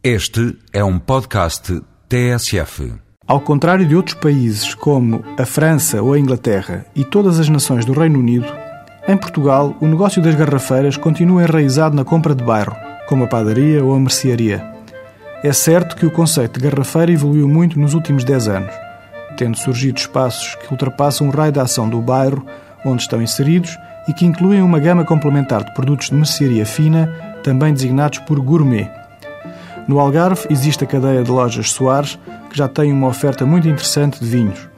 Este é um podcast TSF. Ao contrário de outros países como a França ou a Inglaterra e todas as nações do Reino Unido, em Portugal o negócio das garrafeiras continua enraizado na compra de bairro, como a padaria ou a mercearia. É certo que o conceito de garrafeira evoluiu muito nos últimos 10 anos, tendo surgido espaços que ultrapassam o raio de ação do bairro onde estão inseridos e que incluem uma gama complementar de produtos de mercearia fina, também designados por gourmet no Algarve existe a cadeia de lojas Soares, que já tem uma oferta muito interessante de vinhos.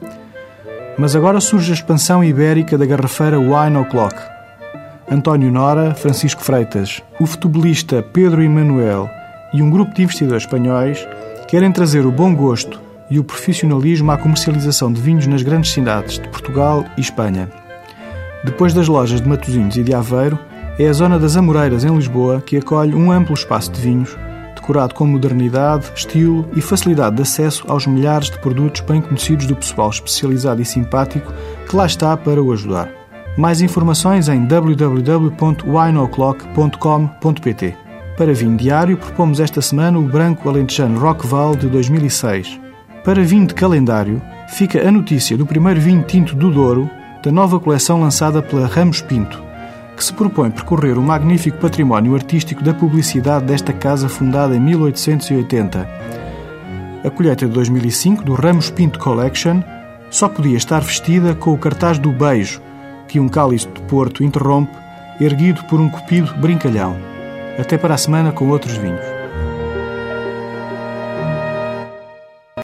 Mas agora surge a expansão ibérica da garrafeira Wine O'Clock. António Nora, Francisco Freitas, o futebolista Pedro Emanuel e um grupo de investidores espanhóis querem trazer o bom gosto e o profissionalismo à comercialização de vinhos nas grandes cidades de Portugal e Espanha. Depois das lojas de Matosinhos e de Aveiro, é a zona das Amoreiras, em Lisboa, que acolhe um amplo espaço de vinhos decorado com modernidade, estilo e facilidade de acesso aos milhares de produtos bem conhecidos do pessoal especializado e simpático que lá está para o ajudar. Mais informações em www.wineoclock.com.pt. Para vinho diário, propomos esta semana o branco alentejano Rockval de 2006. Para vinho de calendário, fica a notícia do primeiro vinho tinto do Douro, da nova coleção lançada pela Ramos Pinto que se propõe percorrer o magnífico património artístico da publicidade desta casa fundada em 1880. A colheita de 2005 do Ramos Pinto Collection só podia estar vestida com o cartaz do beijo que um cálice de Porto interrompe, erguido por um cupido brincalhão. Até para a semana com outros vinhos.